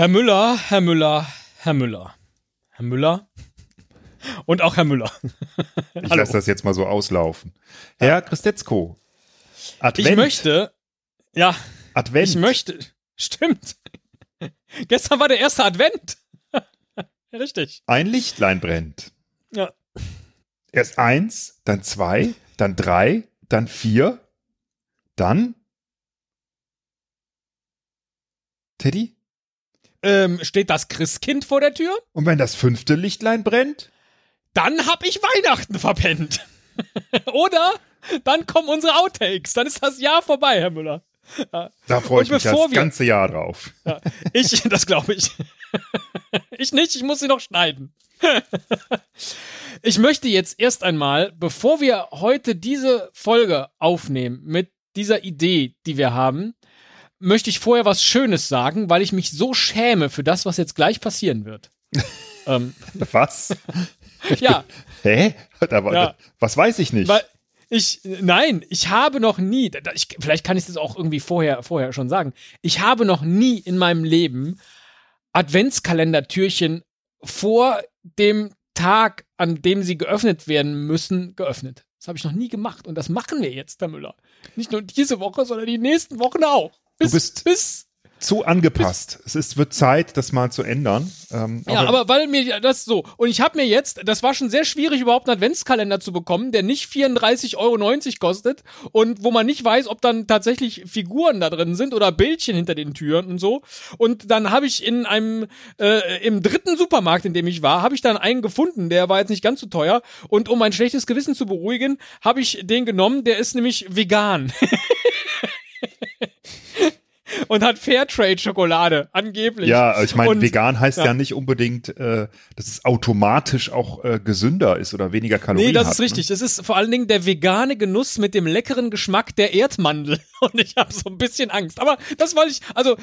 Herr Müller, Herr Müller, Herr Müller. Herr Müller und auch Herr Müller. ich lasse das jetzt mal so auslaufen. Herr Christetzko. Advent. Ich möchte, ja, Advent. Ich möchte, stimmt. Gestern war der erste Advent. Richtig. Ein Lichtlein brennt. Ja. Erst eins, dann zwei, dann drei, dann vier, dann Teddy? Ähm, steht das Christkind vor der Tür? Und wenn das fünfte Lichtlein brennt? Dann hab ich Weihnachten verpennt. Oder dann kommen unsere Outtakes. Dann ist das Jahr vorbei, Herr Müller. Ja. Da freue ich mich das wir, ganze Jahr drauf. Ja, ich, das glaube ich. ich nicht, ich muss sie noch schneiden. ich möchte jetzt erst einmal, bevor wir heute diese Folge aufnehmen mit dieser Idee, die wir haben, möchte ich vorher was Schönes sagen, weil ich mich so schäme für das, was jetzt gleich passieren wird. ähm, was? ja. Hä? Aber, ja. Was weiß ich nicht? Weil ich, nein, ich habe noch nie, ich, vielleicht kann ich das auch irgendwie vorher, vorher schon sagen. Ich habe noch nie in meinem Leben Adventskalendertürchen vor dem Tag, an dem sie geöffnet werden müssen, geöffnet. Das habe ich noch nie gemacht und das machen wir jetzt, Herr Müller. Nicht nur diese Woche, sondern die nächsten Wochen auch. Bis, du bist bis zu angepasst. Es ist, wird Zeit, das mal zu ändern. Ähm, ja, aber weil mir das so. Und ich habe mir jetzt, das war schon sehr schwierig, überhaupt einen Adventskalender zu bekommen, der nicht 34,90 Euro kostet und wo man nicht weiß, ob dann tatsächlich Figuren da drin sind oder Bildchen hinter den Türen und so. Und dann habe ich in einem, äh, im dritten Supermarkt, in dem ich war, habe ich dann einen gefunden, der war jetzt nicht ganz so teuer. Und um mein schlechtes Gewissen zu beruhigen, habe ich den genommen, der ist nämlich vegan. und hat Fairtrade-Schokolade, angeblich. Ja, ich meine, vegan heißt ja. ja, nicht unbedingt, äh, dass es automatisch auch äh, gesünder ist oder weniger Kalorien hat. Nee, das hat, ist richtig. Ne? Das ist vor allen Dingen der vegane Genuss mit dem leckeren Geschmack der Erdmandel. Und ich habe so ein bisschen Angst. Aber das wollte ich, also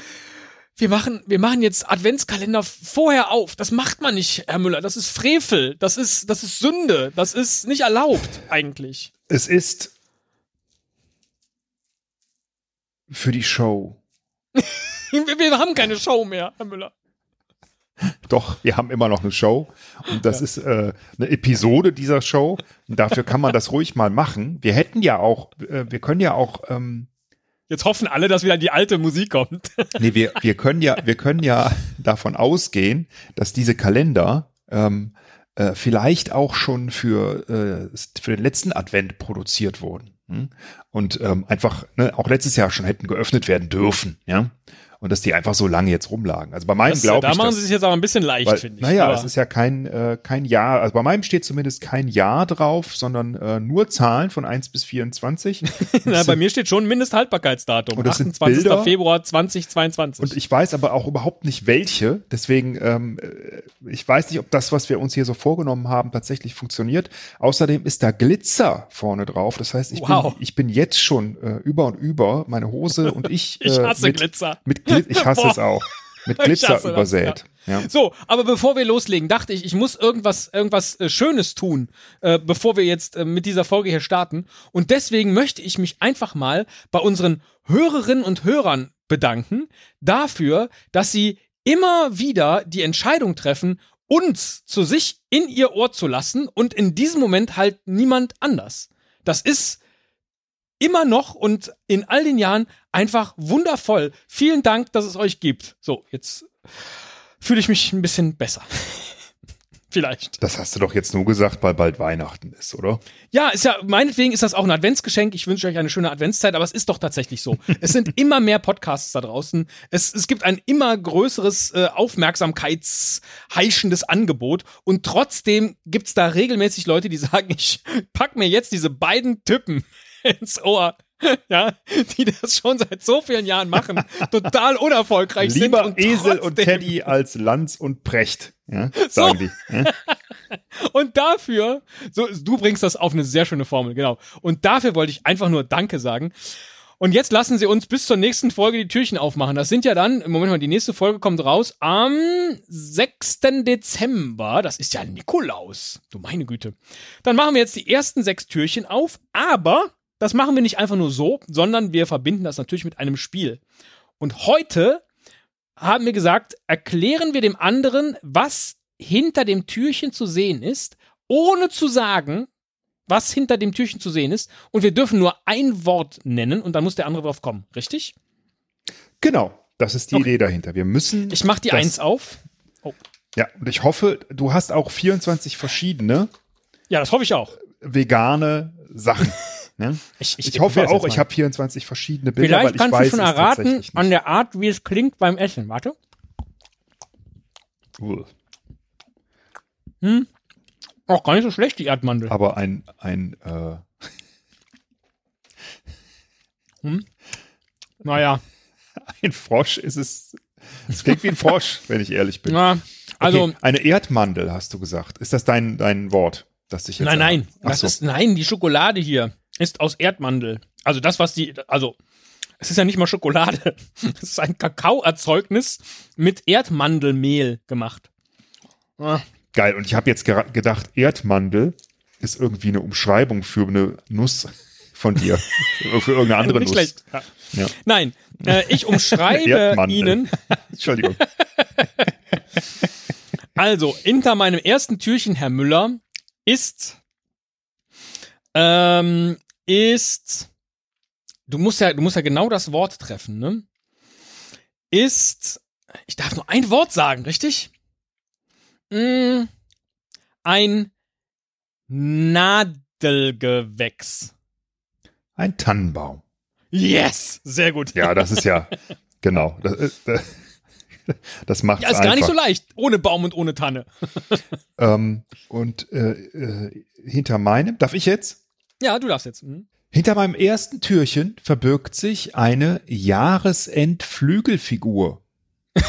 wir machen, wir machen jetzt Adventskalender vorher auf. Das macht man nicht, Herr Müller. Das ist Frevel. Das ist, das ist Sünde. Das ist nicht erlaubt, eigentlich. Es ist für die Show. wir haben keine Show mehr, Herr Müller. Doch, wir haben immer noch eine Show. Und das ja. ist äh, eine Episode dieser Show. Und dafür kann man das ruhig mal machen. Wir hätten ja auch, äh, wir können ja auch. Ähm, Jetzt hoffen alle, dass wieder die alte Musik kommt. nee, wir, wir können ja, wir können ja davon ausgehen, dass diese Kalender ähm, äh, vielleicht auch schon für, äh, für den letzten Advent produziert wurden. Hm? Und ähm, einfach ne, auch letztes Jahr schon hätten geöffnet werden dürfen, ja und dass die einfach so lange jetzt rumlagen. Also bei meinem glaube ich. Da machen sie sich jetzt aber ein bisschen leicht, finde ich. Naja, es ist ja kein, äh, kein Jahr, also bei meinem steht zumindest kein Jahr drauf, sondern äh, nur Zahlen von 1 bis 24. Na, bei mir steht schon Mindesthaltbarkeitsdatum. Und das 28. Sind Bilder. Februar 2022. Und ich weiß aber auch überhaupt nicht welche. Deswegen, ähm, äh, ich weiß nicht, ob das, was wir uns hier so vorgenommen haben, tatsächlich funktioniert. Außerdem ist da Glitzer vorne drauf. Das heißt, ich, wow. bin, ich bin jetzt schon äh, über und über meine Hose und ich. Äh, ich hasse mit, Glitzer. Mit ich hasse es auch. Mit Glitzer übersät. Ja. So, aber bevor wir loslegen, dachte ich, ich muss irgendwas, irgendwas äh, Schönes tun, äh, bevor wir jetzt äh, mit dieser Folge hier starten. Und deswegen möchte ich mich einfach mal bei unseren Hörerinnen und Hörern bedanken dafür, dass sie immer wieder die Entscheidung treffen, uns zu sich in ihr Ohr zu lassen und in diesem Moment halt niemand anders. Das ist immer noch und in all den Jahren einfach wundervoll. Vielen Dank, dass es euch gibt. So, jetzt fühle ich mich ein bisschen besser. Vielleicht. Das hast du doch jetzt nur gesagt, weil bald Weihnachten ist, oder? Ja, ist ja, meinetwegen ist das auch ein Adventsgeschenk. Ich wünsche euch eine schöne Adventszeit, aber es ist doch tatsächlich so. es sind immer mehr Podcasts da draußen. Es, es gibt ein immer größeres äh, aufmerksamkeitsheischendes Angebot und trotzdem gibt's da regelmäßig Leute, die sagen, ich pack mir jetzt diese beiden Typen ins Ohr. Ja, die das schon seit so vielen Jahren machen, total unerfolgreich Lieber sind. Lieber Esel und Teddy als Lanz und Precht, ja, sagen so. die. Ja? und dafür, so, du bringst das auf eine sehr schöne Formel, genau. Und dafür wollte ich einfach nur Danke sagen. Und jetzt lassen Sie uns bis zur nächsten Folge die Türchen aufmachen. Das sind ja dann, im Moment mal, die nächste Folge kommt raus am 6. Dezember. Das ist ja Nikolaus. Du meine Güte. Dann machen wir jetzt die ersten sechs Türchen auf, aber das machen wir nicht einfach nur so, sondern wir verbinden das natürlich mit einem Spiel. Und heute haben wir gesagt, erklären wir dem anderen, was hinter dem Türchen zu sehen ist, ohne zu sagen, was hinter dem Türchen zu sehen ist. Und wir dürfen nur ein Wort nennen und dann muss der andere drauf kommen. Richtig? Genau, das ist die Okay. Idee dahinter. Wir müssen. Ich mach die Eins auf. Ja, und ich hoffe, du hast auch 24 verschiedene Ja, das hoffe ich auch. vegane Sachen. ne? Ich, Ich hoffe probier's auch, ich habe 24 verschiedene Bilder, Vielleicht ich kannst du schon erraten an der Art, wie es klingt beim Essen. Warte. Uah. Auch gar nicht so schlecht, die Erdmandel. Aber ein, ein äh, Naja, Ein Frosch ist es. Es klingt wie ein Frosch, wenn ich ehrlich bin. na, also, okay, eine Erdmandel, hast du gesagt. Ist das dein, dein Wort, das dich jetzt. nein, nein, das so. ist, nein, die Schokolade hier ist aus Erdmandel. Also das, was die, also, es ist ja nicht mal Schokolade. Es ist ein Kakaoerzeugnis mit Erdmandelmehl gemacht. Ah, Geil. Und ich habe jetzt gedacht, Erdmandel ist irgendwie eine Umschreibung für eine Nuss von dir. für irgendeine andere Nuss. schlecht. Ja. Ja. Nein, äh, ich umschreibe. Ihnen, Entschuldigung. Also, hinter meinem ersten Türchen, Herr Müller, ist, ähm, ist, du musst ja, du musst ja genau das Wort treffen, ne? Ist, ich darf nur ein Wort sagen, richtig? Mm, ein Nadelgewächs. Ein Tannenbaum. Yes! Sehr gut. Ja, das ist ja, genau. Das, ist- das macht Ja, ist gar nicht so leicht. Ohne Baum und ohne Tanne. Ähm, und äh, äh, hinter meinem, darf ich jetzt? Ja, du darfst jetzt. Mhm. Hinter meinem ersten Türchen verbirgt sich eine Jahresendflügelfigur.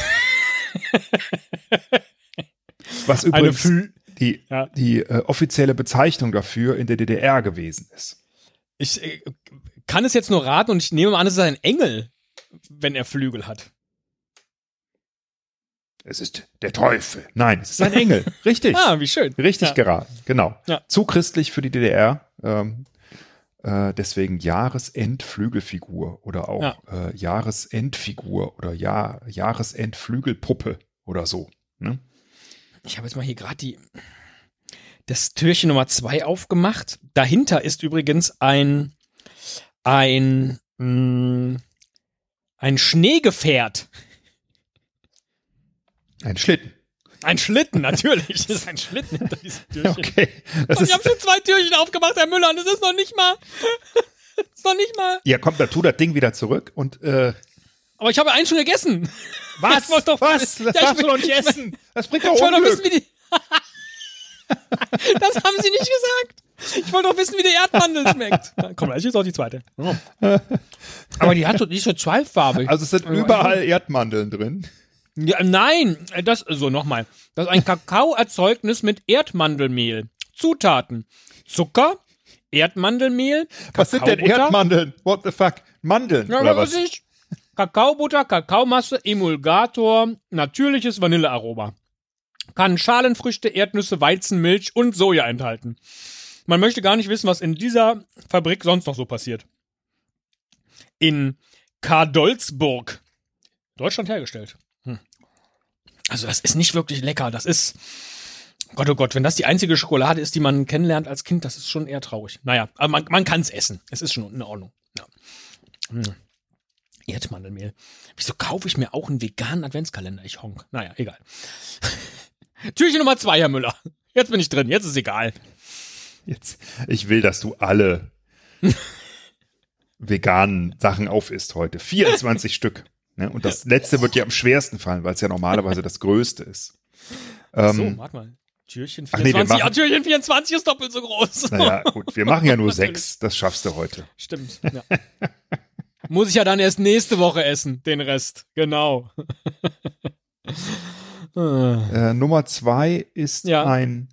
Was Eine übrigens Flü die, Ja. die äh, offizielle Bezeichnung dafür in der DDR gewesen ist. Ich äh, kann es jetzt nur raten und ich nehme an, es ist ein Engel, wenn er Flügel hat. Es ist der Teufel. Nein, es ist ein Engel. Richtig. Ah, wie schön. Richtig Ja. geraten. Genau. Ja. Zu christlich für die DDR. Ähm, äh, deswegen Jahresendflügelfigur oder auch Ja. äh, Jahresendfigur oder Jahr, Jahresendflügelpuppe oder so. Ne? Ich habe jetzt mal hier gerade die das Türchen Nummer zwei aufgemacht. Dahinter ist übrigens ein ein mh, ein Schneegefährt. Ein Schlitten. Ein Schlitten, natürlich. Das ist ein Schlitten hinter diesem Türchen. Okay. Das Und ich ist, habe schon zwei Türchen aufgemacht, Herr Müller, und das ist noch nicht mal. Das ist noch nicht mal. ja, komm, da tu das Ding wieder zurück und äh, Aber ich habe eins schon gegessen. Ich wollte doch- Was? Das Ja, ich will- doch nicht essen. Das bringt doch Ich wollte doch wissen, wie die. das haben Sie nicht gesagt. Ich wollte doch wissen, wie der Erdmandel schmeckt. Na, Komm, ich jetzt auch die zweite. Aber die hat die ist so zweifarbig. Also es sind überall Erdmandeln drin. Ja, nein, das, so nochmal. Das ist ein Kakaoerzeugnis mit Erdmandelmehl. Zutaten. Zucker, Erdmandelmehl, Was sind denn. Erdmandeln? What the fuck? Mandeln Ja, oder was? ich? Kakaobutter, Kakaomasse, Emulgator, natürliches Vanillearoma. Kann Schalenfrüchte, Erdnüsse, Weizenmilch und Soja enthalten. Man möchte gar nicht wissen, was in dieser Fabrik sonst noch so passiert. In Kadolzburg. Deutschland hergestellt. Also das ist nicht wirklich lecker. Das ist, Gott oh Gott, wenn das die einzige Schokolade ist, die man kennenlernt als Kind, das ist schon eher traurig. Naja, aber man, man kann es essen. Es ist schon in Ordnung. Ja. Hm. Erdmandelmehl. Wieso kaufe ich mir auch einen veganen Adventskalender? Ich honk. Naja, egal. Türchen Nummer zwei, Herr Müller. Jetzt bin ich drin, jetzt ist egal. Jetzt, ich will, dass du alle veganen Sachen aufisst heute. 24 Stück. Ne? Und das letzte wird dir am schwersten fallen, weil es ja normalerweise das größte ist. Ähm, so, warte mal. Türchen Ach nee, wir 24. machen- ja, Türchen 24 ist doppelt so groß. Naja, gut, wir machen ja nur sechs. Das schaffst du heute. Stimmt. Ja. Muss ich ja dann erst nächste Woche essen, den Rest. Genau. Äh, Nummer zwei ist Ja. ein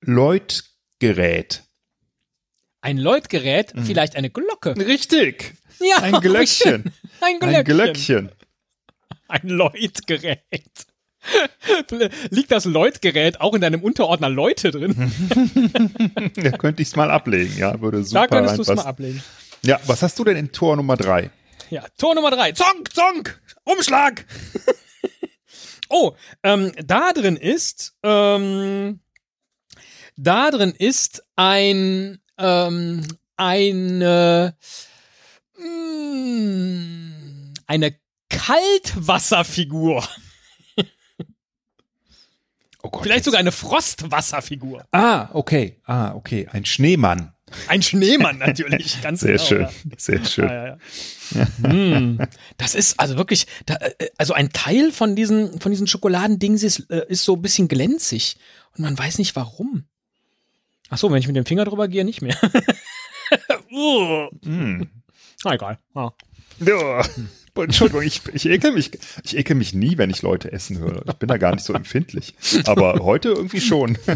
Läutgerät. Ein Läutgerät, Mhm. vielleicht eine Glocke. Richtig. Ja, Ein Glöckchen. Ein Glöckchen. Ein Glöckchen. Ein Läutgerät. Liegt das Läutgerät auch in deinem Unterordner Leute drin? Da könnte ich es mal ablegen, ja, würde super da könntest du es mal ablegen. Ja, was hast du denn in Tor Nummer drei? Ja, Tor Nummer drei. Zonk, zonk, Umschlag. oh, ähm, da drin ist, ähm, da drin ist ein, ähm, eine, mm, eine Kaltwasserfigur. Oh Gott, Vielleicht jetzt- sogar eine Frostwasserfigur. Ah, okay. Ah, okay. Ein Schneemann. Ein Schneemann natürlich, ganz Sehr genau. schön. Ja. Sehr schön. Ja, ja, ja. Hm. Das ist also wirklich, da, äh, also ein Teil von diesen, von diesen Schokoladendings ist, äh, ist so ein bisschen glänzig und man weiß nicht warum. Ach so, wenn ich mit dem Finger drüber gehe, nicht mehr. uh. Hm. Na egal. Ja. Ja. Entschuldigung, ich, ich, ekel mich, ich ekel mich nie, wenn ich Leute essen höre. Ich bin da gar nicht so empfindlich. Aber heute irgendwie schon.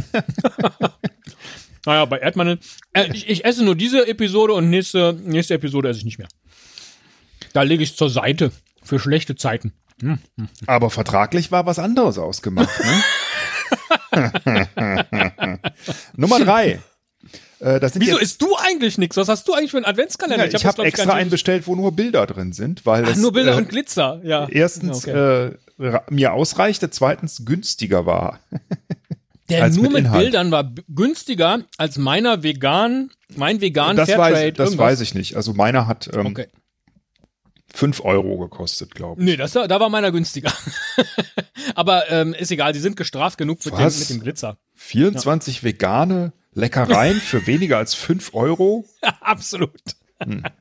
Naja, bei Erdmandeln. Äh, ich, ich esse nur diese Episode und nächste, nächste Episode esse ich nicht mehr. Da lege ich es zur Seite für schlechte Zeiten. Aber vertraglich war was anderes ausgemacht. Ne? Nummer drei. Äh, Wieso jetzt, isst du eigentlich nichts? Was hast du eigentlich für einen Adventskalender? ja, ich habe glaub extra einen bestellt, wo nur Bilder drin sind, weil Ach, das nur Bilder äh, und Glitzer, ja. erstens Okay. äh, mir ausreichte, zweitens günstiger war. Der nur mit mit. Bildern war günstiger als meiner vegan, mein vegan das Fairtrade. weiß, das irgendwas. weiß ich nicht. Also meiner hat ähm, Okay. 5 Euro gekostet, glaube ich. Nee, das, da war meiner günstiger. Aber ähm, ist egal, sie sind gestraft genug mit dem, mit dem Glitzer. 24 vegane Leckereien für weniger als 5 Euro? Absolut. Hm.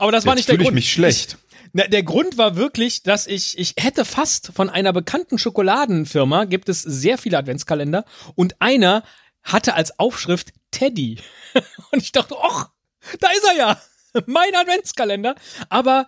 Aber das war Jetzt nicht der fühle ich Grund. mich schlecht. Na, der Grund war wirklich, dass ich, ich hätte fast von einer bekannten Schokoladenfirma, gibt es sehr viele Adventskalender und einer hatte als Aufschrift Teddy. Und ich dachte, ach, da ist er ja. Mein Adventskalender. Aber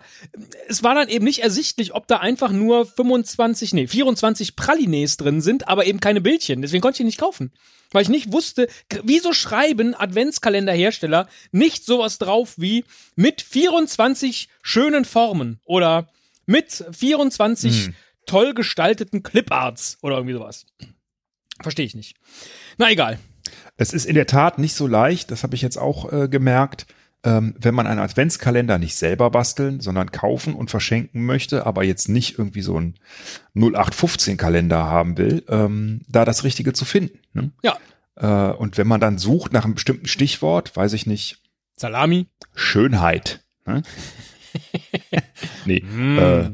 es war dann eben nicht ersichtlich, ob da einfach nur 25, nee, 24 Pralines drin sind, aber eben keine Bildchen. Deswegen konnte ich ihn nicht kaufen. Weil ich nicht wusste, wieso schreiben Adventskalenderhersteller nicht sowas drauf wie mit 24 schönen Formen oder mit 24 Hm. toll gestalteten Cliparts oder irgendwie sowas. Verstehe ich nicht. Na egal. Es ist in der Tat nicht so leicht, das habe ich jetzt auch äh, gemerkt, ähm, wenn man einen Adventskalender nicht selber basteln, sondern kaufen und verschenken möchte, aber jetzt nicht irgendwie so einen 0815-Kalender haben will, ähm, da das Richtige zu finden. Ne? Ja. Äh, und wenn man dann sucht nach einem bestimmten Stichwort, weiß ich nicht, Salami. Schönheit. Ne? nee, äh,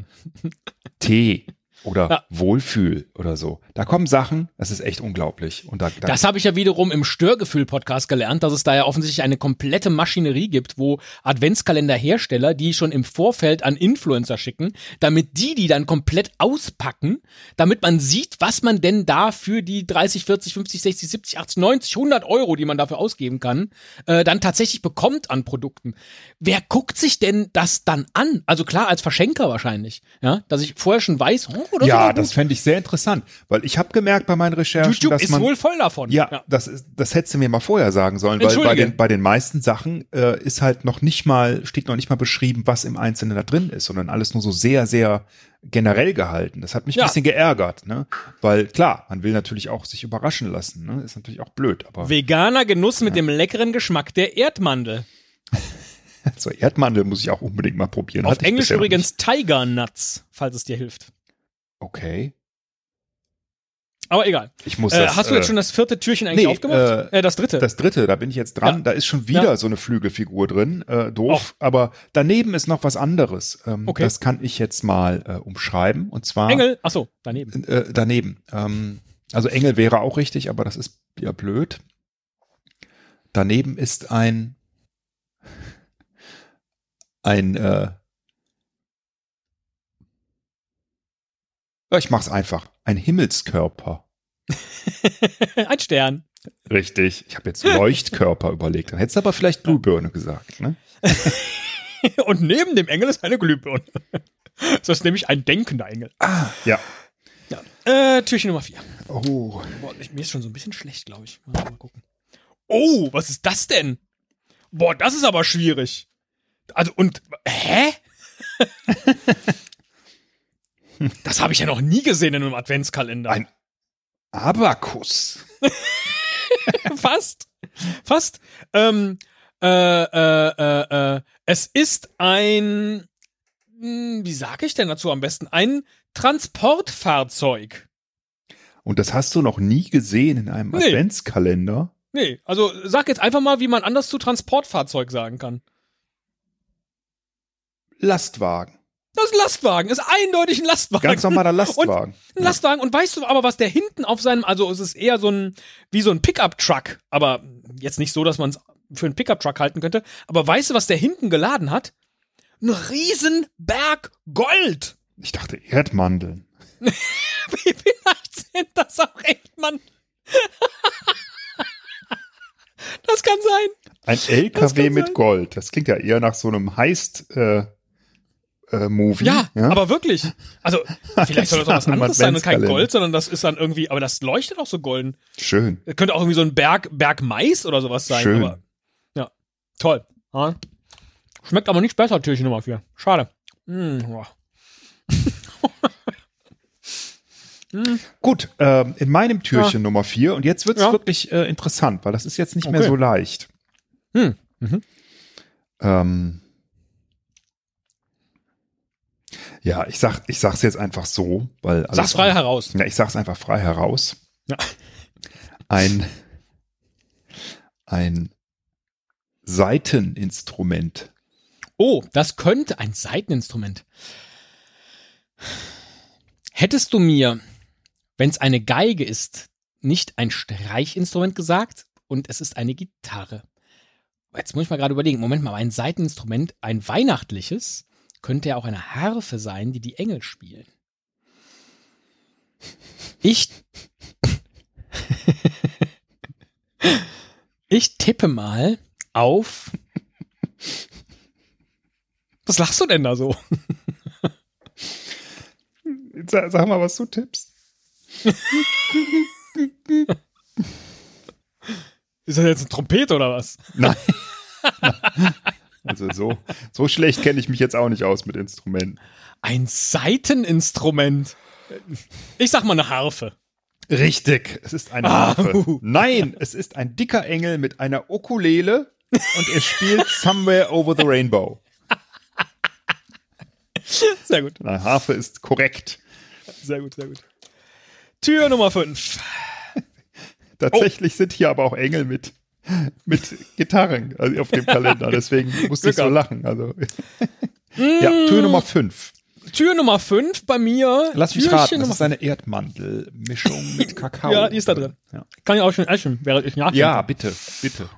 Tee oder Ja. Wohlfühl oder so. Da kommen Sachen, das ist echt unglaublich. Und da, da Das habe ich ja wiederum im Störgefühl-Podcast gelernt, dass es da ja offensichtlich eine komplette Maschinerie gibt, wo Adventskalenderhersteller, die schon im Vorfeld an Influencer schicken, damit die die dann komplett auspacken, damit man sieht, was man denn da für die 30, 40, 50, 60, 70, 80, 90, 100 Euro, die man dafür ausgeben kann, äh, dann tatsächlich bekommt an Produkten. Wer guckt sich denn das dann an? Also klar, als Verschenker wahrscheinlich, ja, dass ich vorher schon weiß, oh, ist ja, aber gut. das fände ich sehr interessant, weil ich habe gemerkt bei meinen Recherchen, YouTube dass ist man wohl voll davon. ja, Das, ist, das hättest du mir mal vorher sagen sollen, weil bei den, bei den meisten Sachen äh, ist halt noch nicht mal, steht noch nicht mal beschrieben, was im Einzelnen da drin ist, sondern alles nur so sehr, sehr generell gehalten. Das hat mich Ja. ein bisschen geärgert, ne? Weil klar, man will natürlich auch sich überraschen lassen, ne? Ist natürlich auch blöd, aber Veganer Genuss mit dem leckeren Geschmack der Erdmandel. so Erdmandel muss ich auch unbedingt mal probieren. Auf Hatte Englisch übrigens Tiger Nuts, falls es dir hilft. Okay. Aber egal. Ich muss Äh, das, hast du äh, jetzt schon das vierte Türchen eigentlich nee, aufgemacht? Äh, das dritte. Das dritte, da bin ich jetzt dran. Ja. Da ist schon wieder Ja. so eine Flügelfigur drin. Äh, doof. Aber daneben ist noch was anderes. Ähm, Okay. Das kann ich jetzt mal äh, umschreiben. Und zwar Engel. Ach so, daneben. Äh, daneben. Ähm, also Engel wäre auch richtig, aber das ist ja blöd. Daneben ist ein ein ja, ich mach's einfach. Ein Himmelskörper. Ein Stern. Richtig. Ich habe jetzt Leuchtkörper überlegt. Dann hättest du aber vielleicht Glühbirne gesagt. Ne? Und neben dem Engel ist eine Glühbirne. Das ist nämlich ein denkender Engel. Ah, ja. Äh, Türchen Nummer vier. Oh. Boah, mir ist schon so ein bisschen schlecht, glaube ich. Mal, mal gucken. Oh, was ist das denn? Boah, das ist aber schwierig. Also, und, hä? das habe ich ja noch nie gesehen in einem Adventskalender. Ein Abakus. Fast. Fast. Ähm, Äh, äh, äh, äh, es ist ein, hm, wie sage ich denn dazu am besten? Ein Transportfahrzeug. Und das hast du noch nie gesehen in einem Nee. Adventskalender? Nee, also sag jetzt einfach mal, wie man anders zu Transportfahrzeug sagen kann. Lastwagen. Das ist ein Lastwagen, ist eindeutig ein Lastwagen. Ganz normaler Lastwagen. Ein Lastwagen. Und weißt du aber, was der hinten auf seinem, also es ist eher so ein, wie so ein Pickup-Truck, aber jetzt nicht so, dass man es für einen Pickup-Truck halten könnte. Aber weißt du, was der hinten geladen hat? Ein riesen Berg Gold. Ich dachte Erdmandeln. Vielleicht sind das auch echt, Mann. das kann sein. Ein Das LKW mit sein. Gold. Das klingt ja eher nach so einem Heist äh, äh, Movie. Ja, aber wirklich. Also, vielleicht soll das auch was anderes sein und kein. Gold, sondern das ist dann irgendwie, aber das leuchtet auch so golden. schön. Das könnte auch irgendwie so ein Berg, Berg Mais oder sowas sein. Schön. Aber, ja, toll. Ja. Schmeckt aber nicht besser, Türchen Nummer 4. Schade. Mm, boah. Gut, ähm, in meinem Türchen Nummer vier und jetzt wird's Ja. wirklich äh, interessant, weil das ist jetzt nicht mehr Okay. so leicht. Hm. Mhm. Ähm, ja, ich sag, ich sag's jetzt einfach so, weil Sag's frei heraus. Ja, ich sag's einfach frei heraus. Ja. Ein ein Saiteninstrument. Oh, das könnte ein Saiteninstrument. Hättest du mir, wenn es eine Geige ist, nicht ein Streichinstrument gesagt und es ist eine Gitarre. Jetzt muss ich mal gerade überlegen, Moment mal, ein Saiteninstrument, ein weihnachtliches, könnte ja auch eine Harfe sein, die die Engel spielen. Ich Ich tippe mal auf Was lachst du denn da so? Sag, sag mal, was du tippst. Ist das jetzt eine Trompete oder was? Nein. Also so, so schlecht kenne ich mich jetzt auch nicht aus mit Instrumenten. Ein Saiteninstrument. Ich sag mal eine Harfe. Richtig, es ist eine Ah, Harfe. uh. Nein, es ist ein dicker Engel mit einer Ukulele und er spielt Somewhere Over the Rainbow. Sehr gut, Eine Harfe ist korrekt. sehr gut, sehr gut. Tür Nummer 5. Tatsächlich sind hier aber auch Engel mit, mit Gitarren also auf dem Kalender. Deswegen musste ich so lachen. Also. Ja, Tür Nummer 5. Tür Nummer 5 bei mir. Lass mich Türchen raten, das ist eine Erdmandelmischung mit Kakao. Ja, die ist da drin. Ja, Kann ich auch schon essen, während ich nachdenke. ja bitte, bitte.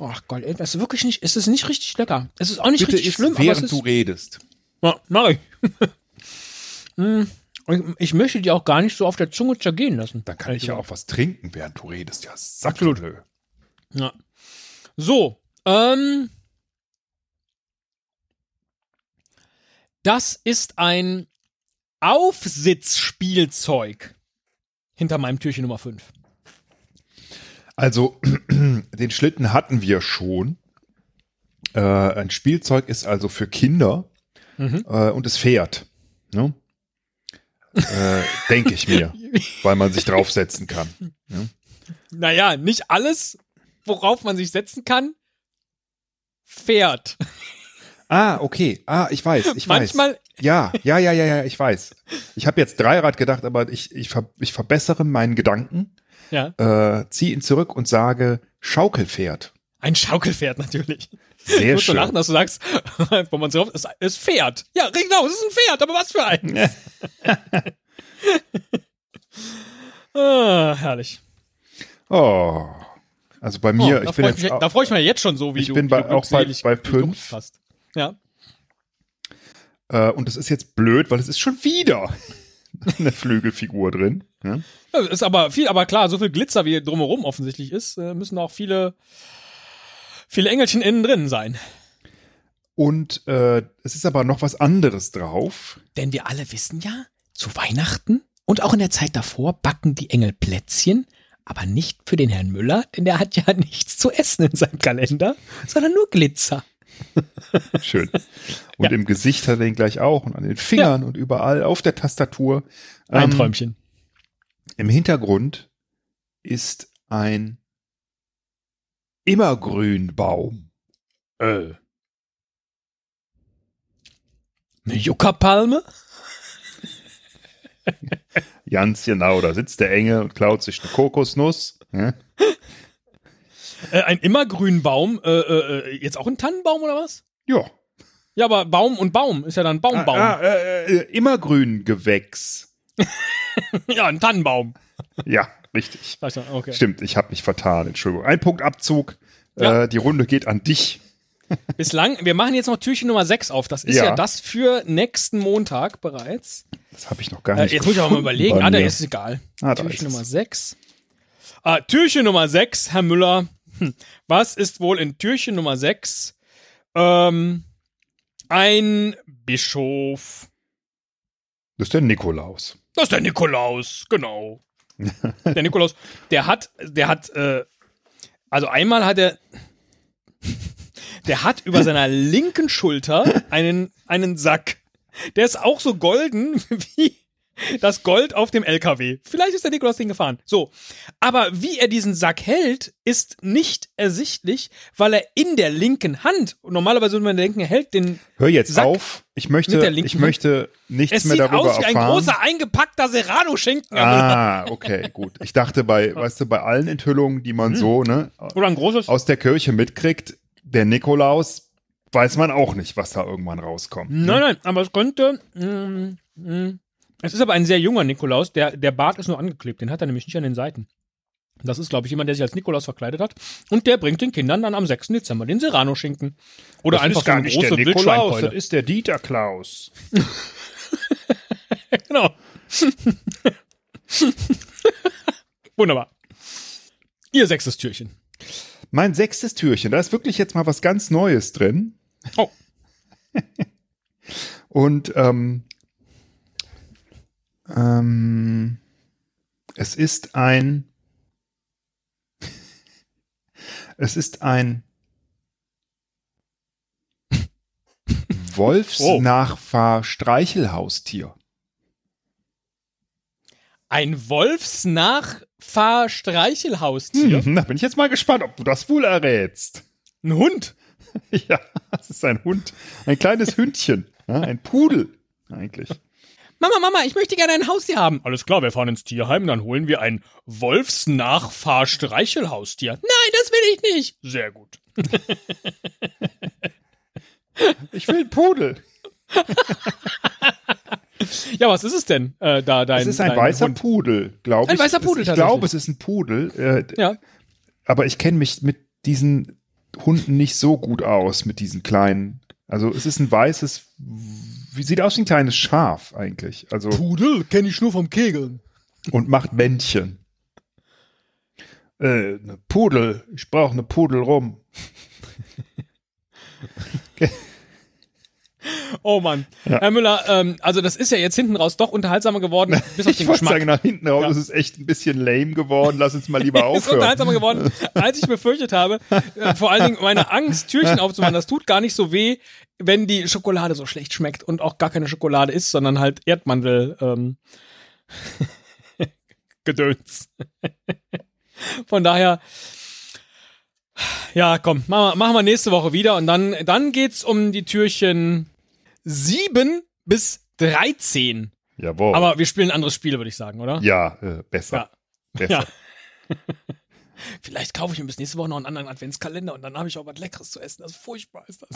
Ach Gott, ey, das ist wirklich nicht, es ist nicht richtig lecker. Es ist auch nicht Bitte richtig isst, schlimm, aber es während ist, du redest. Ja, mach ich. Hm, ich. Ich möchte die auch gar nicht so auf der Zunge zergehen lassen. Dann kann ich ja auch was trinken, während du redest. Ja, Absolut. Absolut. Ja. So, ähm. Das ist ein Aufsitzspielzeug hinter meinem Türchen Nummer 5. Also, den Schlitten hatten wir schon. Äh, ein Spielzeug ist also für Kinder Mhm. äh, und es fährt. Ne? äh, Denke ich mir, weil man sich draufsetzen kann. Naja, nicht alles, worauf man sich setzen kann, fährt. Ah, okay. Ah, ich weiß, ich Manchmal, weiß. Ja, ja, ja, ja, ja, ich weiß. Ich habe jetzt Dreirad gedacht, aber ich, ich, ver ich verbessere meinen Gedanken, ja, äh, ziehe ihn zurück und sage Schaukelpferd. ein Schaukelpferd natürlich. Sehr Ich schön. lachen, dass du sagst, wo man so es ist Pferd. Ja, genau, es ist ein Pferd, aber was für eins? ah, herrlich. Oh. Also bei mir, Oh, ich bin jetzt mich, da freue ich mich jetzt schon so, wie Ich du, bin bei- du auch bei- bei fünf. fasst. Ja. Äh, und es ist jetzt blöd, weil es ist schon wieder eine Flügelfigur drin. Ja? Ja, Ist aber viel, aber klar, so viel Glitzer wie drumherum offensichtlich ist, äh, müssen auch viele, viele Engelchen innen drin sein. Und äh, es ist aber noch was anderes drauf. Denn wir alle wissen ja, zu Weihnachten und auch in der Zeit davor backen die Engel Plätzchen, aber nicht für den Herrn Müller, denn der hat ja nichts zu essen in seinem Kalender, sondern nur Glitzer. Schön. Und Ja. im Gesicht hat er ihn gleich auch und an den Fingern und überall auf der Tastatur. Ein Ähm, Träumchen. Im Hintergrund ist ein Immergrünbaum. Äh. Eine Juckerpalme? Ganz genau, da sitzt der Engel und klaut sich eine Kokosnuss. Ja? Äh, ein immergrünen Baum, äh, äh, jetzt auch ein Tannenbaum oder was? Ja. Ja, aber Baum und Baum ist ja dann Baumbaum. Ah, ah, immergrün Gewächs. ja, ein Tannenbaum. Ja, richtig. Okay. Stimmt, ich habe mich vertan. Entschuldigung. Ein Punkt Abzug. Ja. Die Runde geht an dich. Bislang, wir machen jetzt noch Türchen Nummer 6 auf. Das ist ja, Ja. das für nächsten Montag bereits. Das habe ich noch gar Äh, nicht. jetzt muss ich auch mal überlegen. Ah, da ist egal. Ah, ist Türchen es. Nummer 6. Ah, Türchen Nummer 6, Herr Müller. Hm. Was ist wohl in Türchen Nummer 6? Ähm, ein Bischof. Das ist der Nikolaus. Das ist der Nikolaus, genau. der Nikolaus, der hat, der hat, äh, also einmal hat er, der hat über seiner linken Schulter einen, einen Sack. Der ist auch so golden wie das Gold auf dem LKW. Vielleicht ist der Nikolaus den gefahren. So. Aber wie er diesen Sack hält, ist nicht ersichtlich, weil er in der linken Hand, und normalerweise würde man denken, er hält den, Hör jetzt Sack auf. Ich möchte, der linken ich möchte nichts es mehr sieht darüber aus wie ein erfahren. großer eingepackter Serrano-Schinken. Ah, okay, gut. Ich dachte bei, weißt du, bei allen Enthüllungen, die Hm. man so, ne, Oder ein großes. aus der Kirche mitkriegt, der Nikolaus, weiß man auch nicht, was da irgendwann rauskommt. ne? Nein, nein, aber es könnte. Mm, mm. Es ist aber ein sehr junger Nikolaus. Der, der Bart ist nur angeklebt. Den hat er nämlich nicht an den Seiten. Das ist, glaube ich, jemand, der sich als Nikolaus verkleidet hat. Und der bringt den Kindern dann am 6. Dezember den Serrano-Schinken. Oder einfach so eine große Wildschweinkeule. ist der Dieter Klaus. Genau. Wunderbar. Ihr sechstes Türchen. Mein sechstes Türchen, da ist wirklich jetzt mal was ganz Neues drin. Oh. Und ähm, ähm, es ist ein es ist ein Wolfsnachfahr-Streichelhaustier. Ein Wolfsnachfahr-Streichelhaustier. Hm, da bin ich jetzt mal gespannt, ob du das wohl errätst. Ein Hund. Ja, es ist ein Hund. Ein kleines Hündchen. Ja, ein Pudel eigentlich. Mama, Mama, ich möchte gerne ein Haustier haben. Alles klar, wir fahren ins Tierheim, dann holen wir ein Wolfsnachfahr-Streichelhaustier. Nein, das will ich nicht. Sehr gut. Ich will einen Pudel. Ja, was ist es denn? Äh, da dein, Es ist ein dein weißer Hund? Pudel, glaube Ein ich. weißer Pudel Ich glaube, es ist ein Pudel. Äh, Ja. aber ich kenne mich mit diesen Hunden nicht so gut aus, mit diesen kleinen. Also es ist ein weißes, wie sieht aus wie ein kleines Schaf eigentlich. Also Pudel kenne ich nur vom Kegeln. und macht Männchen. Äh, eine Pudel, ich brauche eine Pudel rum. Oh Mann. Ja. Herr Müller, ähm, also das ist ja jetzt hinten raus doch unterhaltsamer geworden, bis auf Ich den wollte Geschmack. sagen, nach hinten raus Ja. ist es echt ein bisschen lame geworden. Lass uns mal lieber ist aufhören. unterhaltsamer geworden, als ich befürchtet habe. Äh, vor allen Dingen meine Angst, Türchen aufzumachen, das tut gar nicht so weh, wenn die Schokolade so schlecht schmeckt und auch gar keine Schokolade ist, sondern halt Erdmandel ähm, Gedöns. Von daher, ja, komm, machen wir, machen wir nächste Woche wieder und dann, dann geht's um die Türchen 7 bis 13. Jawohl. Aber wir spielen ein anderes Spiel, würde ich sagen, oder? ja, äh, besser. Ja. besser. Ja. Vielleicht kaufe ich mir bis nächste Woche noch einen anderen Adventskalender und dann habe ich auch was Leckeres zu essen. Das ist furchtbar ist das.